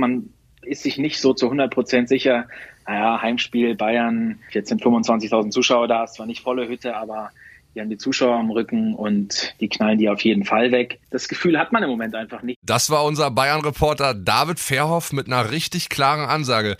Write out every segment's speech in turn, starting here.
Man ist sich nicht so zu 100 Prozent sicher. Naja, Heimspiel Bayern, jetzt sind 25.000 Zuschauer da, ist zwar nicht volle Hütte, aber die haben die Zuschauer am Rücken und die knallen die auf jeden Fall weg. Das Gefühl hat man im Moment einfach nicht. Das war unser Bayern-Reporter David Verhoff mit einer richtig klaren Ansage.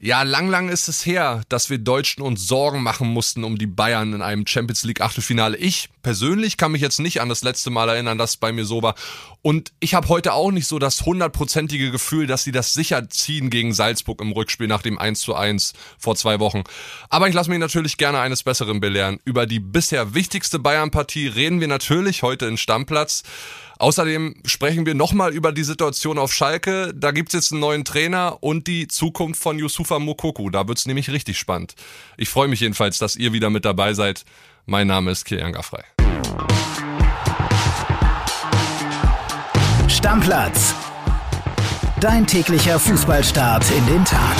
Ja, lang, lang ist es her, dass wir Deutschen uns Sorgen machen mussten um die Bayern in einem Champions League Achtelfinale. Ich persönlich kann mich jetzt nicht an das letzte Mal erinnern, dass es bei mir so war. Und ich habe heute auch nicht so das hundertprozentige Gefühl, dass sie das sicher ziehen gegen Salzburg im Rückspiel nach dem 1 zu 1 vor zwei Wochen. Aber ich lasse mich natürlich gerne eines Besseren belehren. Über die bisher wichtigste Bayern-Partie reden wir natürlich heute in Stammplatz. Außerdem sprechen wir nochmal über die Situation auf Schalke. Da gibt's jetzt einen neuen Trainer und die Zukunft von Yusufa Mokoku. Da wird's nämlich richtig spannend. Ich freue mich jedenfalls, dass ihr wieder mit dabei seid. Mein Name ist Kilian Gaffrey. Stammplatz. Dein täglicher Fußballstart in den Tag.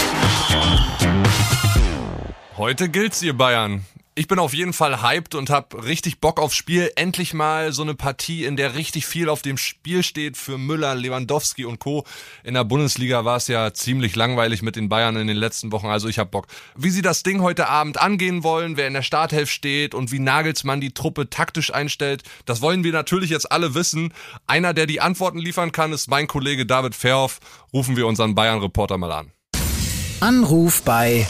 Heute gilt's, ihr Bayern. Ich bin auf jeden Fall hyped und habe richtig Bock aufs Spiel. Endlich mal so eine Partie, in der richtig viel auf dem Spiel steht für Müller, Lewandowski und Co. In der Bundesliga war es ja ziemlich langweilig mit den Bayern in den letzten Wochen, also ich hab Bock. Wie sie das Ding heute Abend angehen wollen, wer in der Starthelf steht und wie Nagelsmann die Truppe taktisch einstellt, das wollen wir natürlich jetzt alle wissen. Einer, der die Antworten liefern kann, ist mein Kollege David Verhoff. Rufen wir unseren Bayern-Reporter mal an. Anruf bei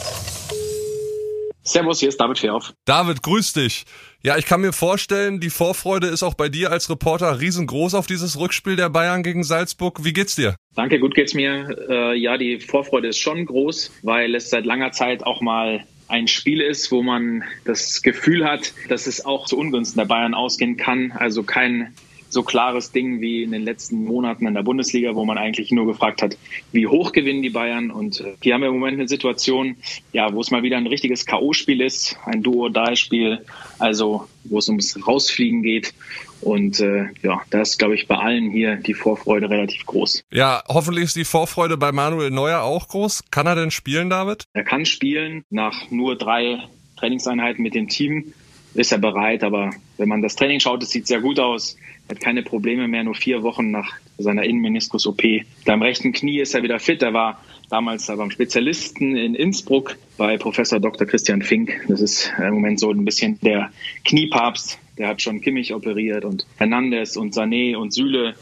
Servus, hier ist David Verhoff. David, grüß dich. Ja, ich kann mir vorstellen, die Vorfreude ist auch bei dir als Reporter riesengroß auf dieses Rückspiel der Bayern gegen Salzburg. Wie geht's dir? Danke, gut geht's mir. Äh, ja, die Vorfreude ist schon groß, weil es seit langer Zeit auch mal ein Spiel ist, wo man das Gefühl hat, dass es auch zu Ungunsten der Bayern ausgehen kann. Also kein so klares Ding wie in den letzten Monaten in der Bundesliga, wo man eigentlich nur gefragt hat, wie hoch gewinnen die Bayern. Und äh, die haben im Moment eine Situation, ja, wo es mal wieder ein richtiges K.O.-Spiel ist, ein Duo-Die-Spiel, also wo es ums Rausfliegen geht. Und äh, ja, da ist, glaube ich, bei allen hier die Vorfreude relativ groß. Ja, hoffentlich ist die Vorfreude bei Manuel Neuer auch groß. Kann er denn spielen, David? Er kann spielen nach nur drei Trainingseinheiten mit dem Team ist er bereit. Aber wenn man das Training schaut, es sieht sehr gut aus. Er hat keine Probleme mehr, nur vier Wochen nach seiner Innenmeniskus-OP. Beim rechten Knie ist er wieder fit. Er war damals beim Spezialisten in Innsbruck bei Professor Dr. Christian Fink. Das ist im Moment so ein bisschen der Kniepapst. Der hat schon Kimmich operiert und Hernandez und Sané und Süle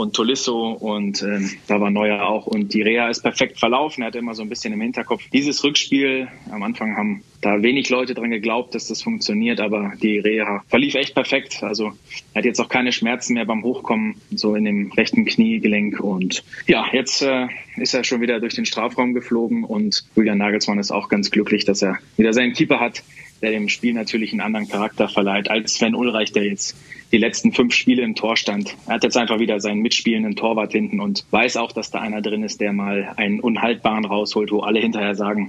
und Tolisso und ähm, da war Neuer auch und die Reha ist perfekt verlaufen. Er hatte immer so ein bisschen im Hinterkopf dieses Rückspiel. Am Anfang haben da wenig Leute dran geglaubt, dass das funktioniert, aber die Reha verlief echt perfekt. Also er hat jetzt auch keine Schmerzen mehr beim Hochkommen, so in dem rechten Kniegelenk und ja, jetzt äh, ist er schon wieder durch den Strafraum geflogen und Julian Nagelsmann ist auch ganz glücklich, dass er wieder seinen Keeper hat, der dem Spiel natürlich einen anderen Charakter verleiht als Sven Ulreich, der jetzt die letzten fünf Spiele im Tor stand. Er hat jetzt einfach wieder seinen mitspielenden Torwart hinten und weiß auch, dass da einer drin ist, der mal einen unhaltbaren rausholt, wo alle hinterher sagen,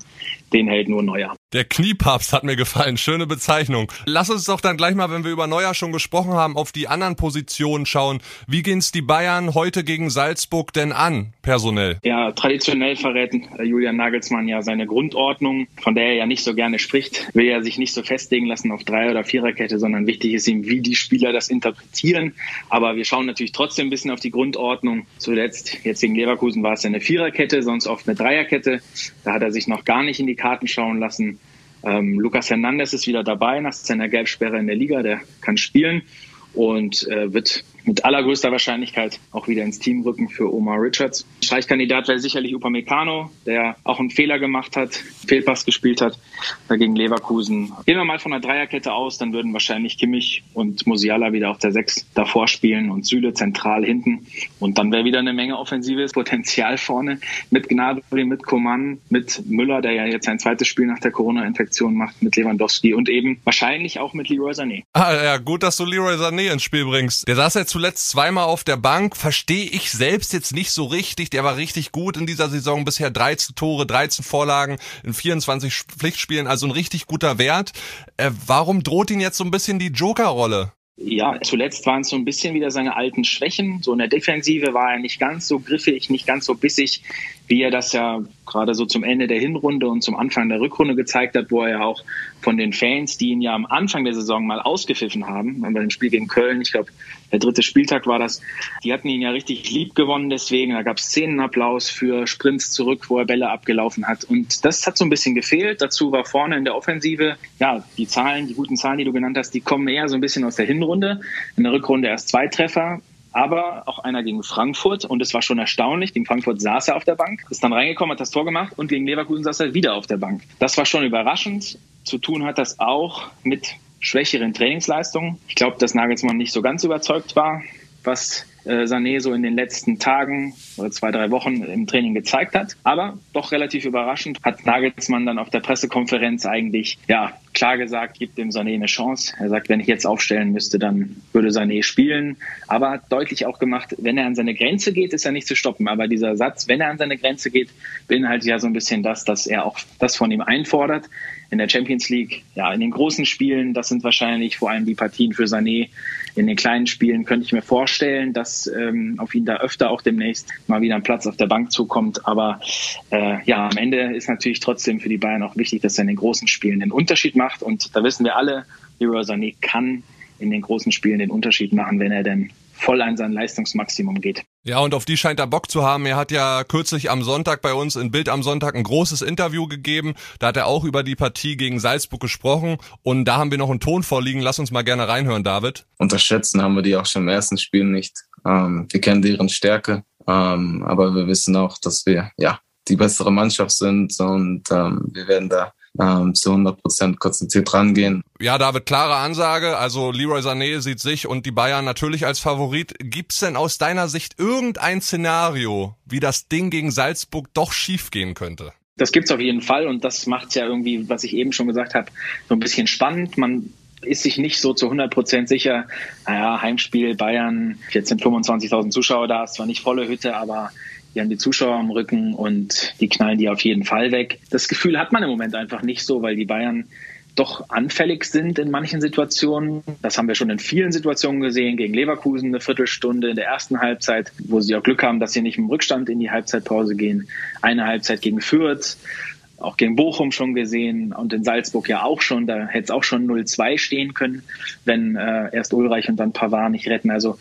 den hält nur Neuer. Der Kniepapst hat mir gefallen. Schöne Bezeichnung. Lass uns doch dann gleich mal, wenn wir über Neuer schon gesprochen haben, auf die anderen Positionen schauen. Wie gehen's die Bayern heute gegen Salzburg denn an, personell? Ja, traditionell verrät Julian Nagelsmann ja seine Grundordnung, von der er ja nicht so gerne spricht. Will er sich nicht so festlegen lassen auf Drei- oder Viererkette, sondern wichtig ist ihm, wie die Spieler das interpretieren. Aber wir schauen natürlich trotzdem ein bisschen auf die Grundordnung. Zuletzt, jetzt gegen Leverkusen war es ja eine Viererkette, sonst oft eine Dreierkette. Da hat er sich noch gar nicht in die Karten schauen lassen. Ähm, Lucas Hernandez ist wieder dabei nach seiner Gelbsperre in der Liga. Der kann spielen und äh, wird mit allergrößter Wahrscheinlichkeit auch wieder ins Team rücken für Omar Richards. Streichkandidat wäre sicherlich Upamecano, der auch einen Fehler gemacht hat, Fehlpass gespielt hat gegen Leverkusen. Gehen wir mal von der Dreierkette aus, dann würden wahrscheinlich Kimmich und Musiala wieder auf der Sechs davor spielen und Süle zentral hinten. Und dann wäre wieder eine Menge offensives Potenzial vorne mit Gnabry, mit Coman, mit Müller, der ja jetzt sein zweites Spiel nach der Corona-Infektion macht, mit Lewandowski und eben wahrscheinlich auch mit Leroy Sané. Ah ja, gut, dass du Leroy Sané ins Spiel bringst. Der saß jetzt zuletzt zweimal auf der Bank, verstehe ich selbst jetzt nicht so richtig. Der war richtig gut in dieser Saison, bisher 13 Tore, 13 Vorlagen in 24 Pflichtspielen, also ein richtig guter Wert. Äh, warum droht ihn jetzt so ein bisschen die Joker-Rolle? Ja, zuletzt waren es so ein bisschen wieder seine alten Schwächen. So in der Defensive war er nicht ganz so griffig, nicht ganz so bissig, wie er das ja gerade so zum Ende der Hinrunde und zum Anfang der Rückrunde gezeigt hat, wo er ja auch von den Fans, die ihn ja am Anfang der Saison mal ausgepfiffen haben, bei dem Spiel gegen Köln, ich glaube der dritte Spieltag war das. Die hatten ihn ja richtig lieb gewonnen deswegen. Da gab es Szenenapplaus für Sprints zurück, wo er Bälle abgelaufen hat. Und das hat so ein bisschen gefehlt. Dazu war vorne in der Offensive, ja, die Zahlen, die guten Zahlen, die du genannt hast, die kommen eher so ein bisschen aus der Hinrunde. In der Rückrunde erst zwei Treffer aber auch einer gegen Frankfurt und es war schon erstaunlich. Gegen Frankfurt saß er auf der Bank, ist dann reingekommen, hat das Tor gemacht und gegen Leverkusen saß er wieder auf der Bank. Das war schon überraschend. Zu tun hat das auch mit schwächeren Trainingsleistungen. Ich glaube, dass Nagelsmann nicht so ganz überzeugt war, was äh, Sané so in den letzten Tagen oder zwei, drei Wochen im Training gezeigt hat. Aber doch relativ überraschend hat Nagelsmann dann auf der Pressekonferenz eigentlich ja klar gesagt, gibt dem Sané eine Chance. Er sagt, wenn ich jetzt aufstellen müsste, dann würde Sané spielen. Aber hat deutlich auch gemacht, wenn er an seine Grenze geht, ist er nicht zu stoppen. Aber dieser Satz, wenn er an seine Grenze geht, beinhaltet ja so ein bisschen das, dass er auch das von ihm einfordert in der Champions League, ja, in den großen Spielen, das sind wahrscheinlich vor allem die Partien für Sané. In den kleinen Spielen könnte ich mir vorstellen, dass ähm, auf ihn da öfter auch demnächst mal wieder ein Platz auf der Bank zukommt. Aber äh, ja, am Ende ist natürlich trotzdem für die Bayern auch wichtig, dass er in den großen Spielen den Unterschied macht. Und da wissen wir alle, Leroy Sané kann in den großen Spielen den Unterschied machen, wenn er denn voll an sein Leistungsmaximum geht. Ja, und auf die scheint er Bock zu haben. Er hat ja kürzlich am Sonntag bei uns in Bild am Sonntag ein großes Interview gegeben. Da hat er auch über die Partie gegen Salzburg gesprochen. Und da haben wir noch einen Ton vorliegen. Lass uns mal gerne reinhören, David. Unterschätzen haben wir die auch schon im ersten Spiel nicht. Ähm, wir kennen deren Stärke. Ähm, aber wir wissen auch, dass wir, ja, die bessere Mannschaft sind und ähm, wir werden da ähm, zu 100 Prozent konzentriert rangehen. Ja, David, klare Ansage. Also Leroy Sané sieht sich und die Bayern natürlich als Favorit. Gibt's denn aus deiner Sicht irgendein Szenario, wie das Ding gegen Salzburg doch schiefgehen könnte? Das gibt's auf jeden Fall und das macht's ja irgendwie, was ich eben schon gesagt habe, so ein bisschen spannend. Man ist sich nicht so zu 100 Prozent sicher. Naja, Heimspiel Bayern, jetzt sind 25.000 Zuschauer da, ist zwar nicht volle Hütte, aber die haben die Zuschauer am Rücken und die knallen die auf jeden Fall weg. Das Gefühl hat man im Moment einfach nicht so, weil die Bayern doch anfällig sind in manchen Situationen. Das haben wir schon in vielen Situationen gesehen, gegen Leverkusen eine Viertelstunde in der ersten Halbzeit, wo sie auch Glück haben, dass sie nicht im Rückstand in die Halbzeitpause gehen. Eine Halbzeit gegen Fürth, auch gegen Bochum schon gesehen und in Salzburg ja auch schon. Da hätte es auch schon 0-2 stehen können, wenn äh, erst Ulreich und dann Pavard nicht retten. Also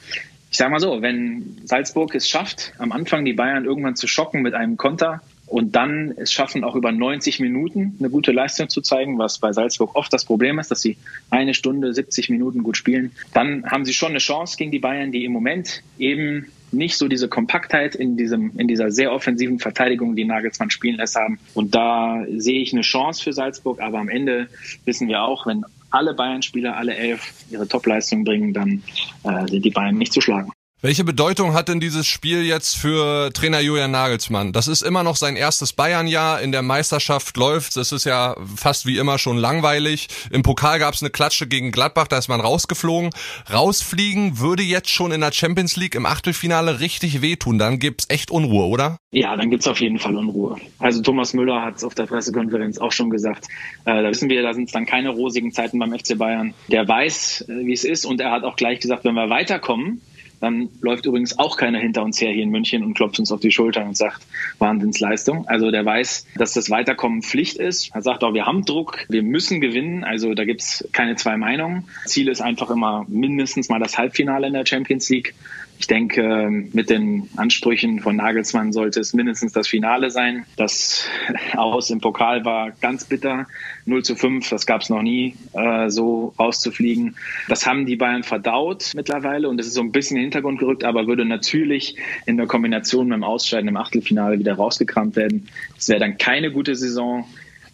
ich sage mal so, wenn Salzburg es schafft, am Anfang die Bayern irgendwann zu schocken mit einem Konter und dann es schaffen, auch über 90 Minuten eine gute Leistung zu zeigen, was bei Salzburg oft das Problem ist, dass sie eine Stunde, 70 Minuten gut spielen, dann haben sie schon eine Chance gegen die Bayern, die im Moment eben nicht so diese Kompaktheit in diesem, in dieser sehr offensiven Verteidigung, die Nagelsmann spielen lässt haben. Und da sehe ich eine Chance für Salzburg, aber am Ende wissen wir auch, wenn alle Bayern-Spieler, alle elf, ihre Topleistung bringen, dann äh, sind die Bayern nicht zu schlagen. Welche Bedeutung hat denn dieses Spiel jetzt für Trainer Julian Nagelsmann? Das ist immer noch sein erstes Bayern-Jahr. In der Meisterschaft läuft es ist ja fast wie immer schon langweilig. Im Pokal gab es eine Klatsche gegen Gladbach, da ist man rausgeflogen. Rausfliegen würde jetzt schon in der Champions League im Achtelfinale richtig wehtun. Dann gibt's echt Unruhe, oder? Ja, dann gibt's auf jeden Fall Unruhe. Also Thomas Müller hat es auf der Pressekonferenz auch schon gesagt. Äh, da wissen wir, da sind es dann keine rosigen Zeiten beim FC Bayern. Der weiß, äh, wie es ist und er hat auch gleich gesagt, wenn wir weiterkommen, dann läuft übrigens auch keiner hinter uns her hier in München und klopft uns auf die Schultern und sagt, Wahnsinnsleistung. Also der weiß, dass das Weiterkommen Pflicht ist. Er sagt auch, wir haben Druck, wir müssen gewinnen. Also da gibt's keine zwei Meinungen. Ziel ist einfach immer mindestens mal das Halbfinale in der Champions League. Ich denke, mit den Ansprüchen von Nagelsmann sollte es mindestens das Finale sein. Das Aus im Pokal war ganz bitter. 0 zu 5, das gab es noch nie, äh, so rauszufliegen. Das haben die Bayern verdaut mittlerweile und es ist so ein bisschen in den Hintergrund gerückt, aber würde natürlich in der Kombination mit dem Ausscheiden im Achtelfinale wieder rausgekramt werden. Es wäre dann keine gute Saison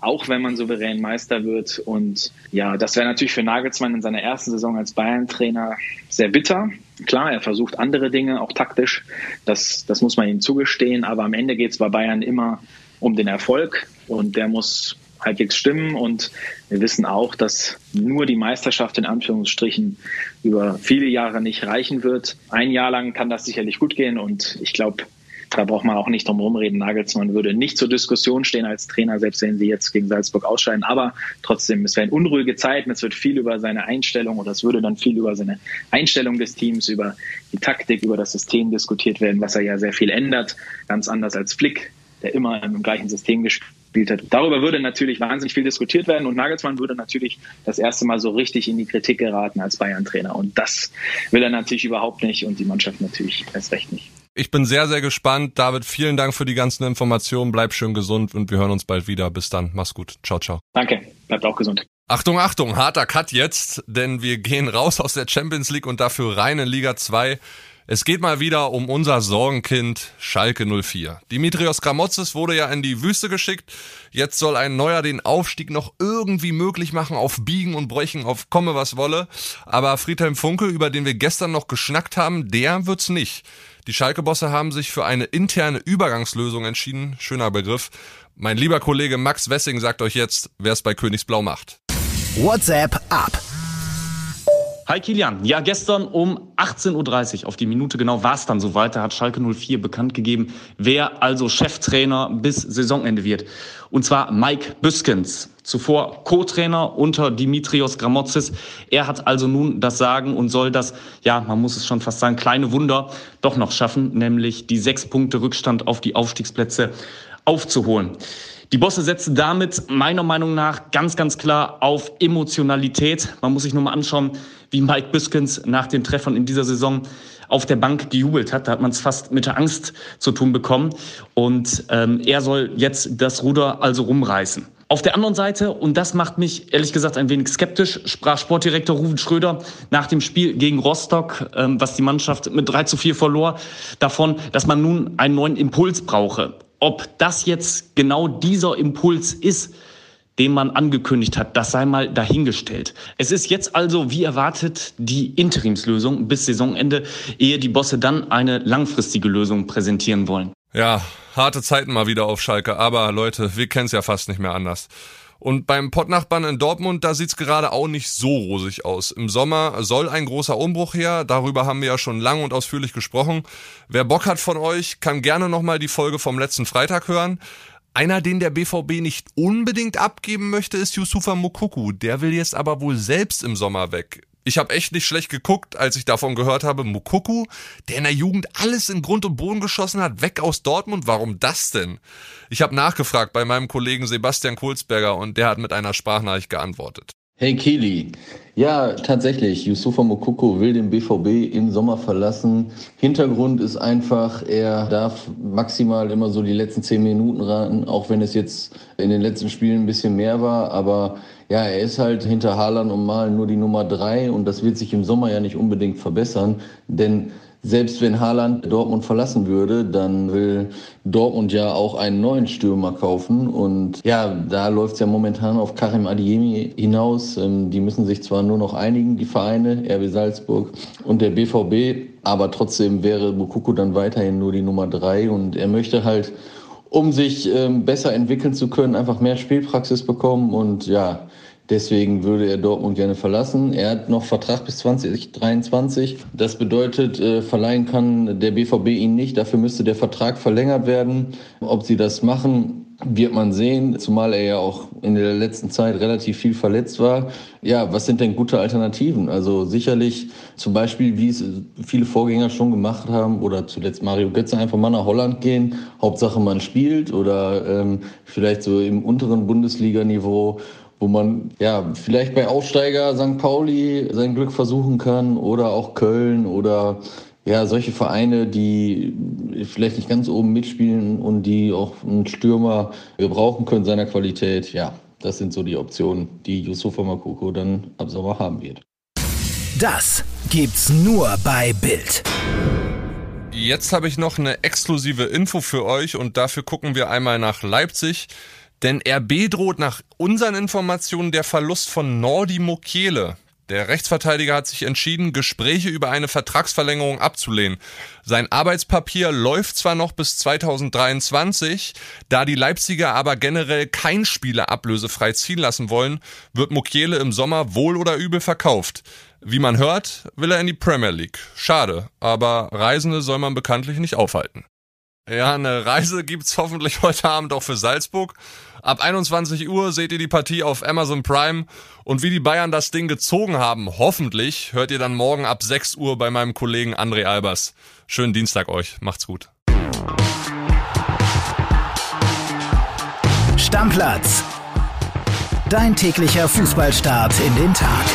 auch wenn man souverän Meister wird. Und ja, das wäre natürlich für Nagelsmann in seiner ersten Saison als Bayern-Trainer sehr bitter. Klar, er versucht andere Dinge, auch taktisch. Das, das muss man ihm zugestehen. Aber am Ende geht es bei Bayern immer um den Erfolg und der muss halbwegs stimmen. Und wir wissen auch, dass nur die Meisterschaft in Anführungsstrichen über viele Jahre nicht reichen wird. Ein Jahr lang kann das sicherlich gut gehen und ich glaube, da braucht man auch nicht drum rumreden. Nagelsmann würde nicht zur Diskussion stehen als Trainer, selbst wenn sie jetzt gegen Salzburg ausscheiden. Aber trotzdem, es wären unruhige Zeiten. Es wird viel über seine Einstellung oder es würde dann viel über seine Einstellung des Teams, über die Taktik, über das System diskutiert werden, was er ja sehr viel ändert. Ganz anders als Flick, der immer im gleichen System gespielt hat. Darüber würde natürlich wahnsinnig viel diskutiert werden und Nagelsmann würde natürlich das erste Mal so richtig in die Kritik geraten als Bayern-Trainer. Und das will er natürlich überhaupt nicht und die Mannschaft natürlich erst recht nicht. Ich bin sehr, sehr gespannt. David, vielen Dank für die ganzen Informationen. Bleib schön gesund und wir hören uns bald wieder. Bis dann. Mach's gut. Ciao, ciao. Danke. Bleibt auch gesund. Achtung, Achtung, harter Cut jetzt, denn wir gehen raus aus der Champions League und dafür rein in Liga 2. Es geht mal wieder um unser Sorgenkind Schalke 04. Dimitrios Gramotzes wurde ja in die Wüste geschickt. Jetzt soll ein neuer den Aufstieg noch irgendwie möglich machen auf Biegen und Brechen, auf komme was wolle. Aber Friedhelm Funke, über den wir gestern noch geschnackt haben, der wird's nicht. Die Schalke-Bosse haben sich für eine interne Übergangslösung entschieden. Schöner Begriff. Mein lieber Kollege Max Wessing sagt euch jetzt, wer es bei Königsblau macht. WhatsApp ab. Hi Kilian. Ja, gestern um 18.30 Uhr auf die Minute genau war es dann soweit. Da hat Schalke 04 bekannt gegeben, wer also Cheftrainer bis Saisonende wird. Und zwar Mike Büskens, zuvor Co-Trainer unter Dimitrios Gramotzis. Er hat also nun das Sagen und soll das, ja, man muss es schon fast sagen, kleine Wunder doch noch schaffen, nämlich die sechs Punkte Rückstand auf die Aufstiegsplätze aufzuholen. Die Bosse setzen damit meiner Meinung nach ganz, ganz klar auf Emotionalität. Man muss sich nur mal anschauen, wie Mike Biskins nach den Treffern in dieser Saison auf der Bank gejubelt hat. Da hat man es fast mit der Angst zu tun bekommen. Und ähm, er soll jetzt das Ruder also rumreißen. Auf der anderen Seite, und das macht mich ehrlich gesagt ein wenig skeptisch, sprach Sportdirektor Ruven Schröder nach dem Spiel gegen Rostock, ähm, was die Mannschaft mit 3 zu 4 verlor, davon, dass man nun einen neuen Impuls brauche. Ob das jetzt genau dieser Impuls ist, den man angekündigt hat, das sei mal dahingestellt. Es ist jetzt also, wie erwartet, die Interimslösung bis Saisonende, ehe die Bosse dann eine langfristige Lösung präsentieren wollen. Ja, harte Zeiten mal wieder auf Schalke, aber Leute, wir kennen es ja fast nicht mehr anders. Und beim Pottnachbarn in Dortmund, da sieht's gerade auch nicht so rosig aus. Im Sommer soll ein großer Umbruch her, darüber haben wir ja schon lang und ausführlich gesprochen. Wer Bock hat von euch, kann gerne nochmal die Folge vom letzten Freitag hören. Einer, den der BVB nicht unbedingt abgeben möchte, ist Yusufa Mukuku. Der will jetzt aber wohl selbst im Sommer weg. Ich habe echt nicht schlecht geguckt, als ich davon gehört habe, Mukuku, der in der Jugend alles in Grund und Boden geschossen hat, weg aus Dortmund. Warum das denn? Ich habe nachgefragt bei meinem Kollegen Sebastian Kohlsberger und der hat mit einer Sprachnachricht geantwortet. Hey Kili, ja tatsächlich, Yusufa Mokoko will den BVB im Sommer verlassen. Hintergrund ist einfach, er darf maximal immer so die letzten zehn Minuten raten, auch wenn es jetzt in den letzten Spielen ein bisschen mehr war. Aber ja, er ist halt hinter Haaland und Malen nur die Nummer drei und das wird sich im Sommer ja nicht unbedingt verbessern, denn selbst wenn Haaland Dortmund verlassen würde, dann will Dortmund ja auch einen neuen Stürmer kaufen. Und ja, da läuft es ja momentan auf Karim Adiemi hinaus. Ähm, die müssen sich zwar nur noch einigen, die Vereine, RB Salzburg und der BVB, aber trotzdem wäre Bukuku dann weiterhin nur die Nummer drei. Und er möchte halt, um sich ähm, besser entwickeln zu können, einfach mehr Spielpraxis bekommen. Und ja, Deswegen würde er Dortmund gerne verlassen. Er hat noch Vertrag bis 2023. Das bedeutet, äh, verleihen kann der BVB ihn nicht. Dafür müsste der Vertrag verlängert werden. Ob sie das machen, wird man sehen, zumal er ja auch in der letzten Zeit relativ viel verletzt war. Ja, was sind denn gute Alternativen? Also sicherlich zum Beispiel, wie es viele Vorgänger schon gemacht haben, oder zuletzt Mario Götze einfach mal nach Holland gehen. Hauptsache man spielt oder ähm, vielleicht so im unteren Bundesliga-Niveau wo man ja vielleicht bei Aufsteiger St. Pauli sein Glück versuchen kann oder auch Köln oder ja solche Vereine, die vielleicht nicht ganz oben mitspielen und die auch einen Stürmer gebrauchen können seiner Qualität. Ja, das sind so die Optionen, die Yusufa Makoko dann ab Sommer haben wird. Das gibt's nur bei Bild. Jetzt habe ich noch eine exklusive Info für euch und dafür gucken wir einmal nach Leipzig. Denn RB droht nach unseren Informationen der Verlust von Nordi Mokiele. Der Rechtsverteidiger hat sich entschieden, Gespräche über eine Vertragsverlängerung abzulehnen. Sein Arbeitspapier läuft zwar noch bis 2023, da die Leipziger aber generell kein Spieler ablösefrei ziehen lassen wollen, wird Mokiele im Sommer wohl oder übel verkauft. Wie man hört, will er in die Premier League. Schade, aber Reisende soll man bekanntlich nicht aufhalten. Ja, eine Reise gibt's hoffentlich heute Abend auch für Salzburg. Ab 21 Uhr seht ihr die Partie auf Amazon Prime und wie die Bayern das Ding gezogen haben, hoffentlich hört ihr dann morgen ab 6 Uhr bei meinem Kollegen André Albers. Schönen Dienstag euch, macht's gut. Stammplatz. Dein täglicher Fußballstart in den Tag.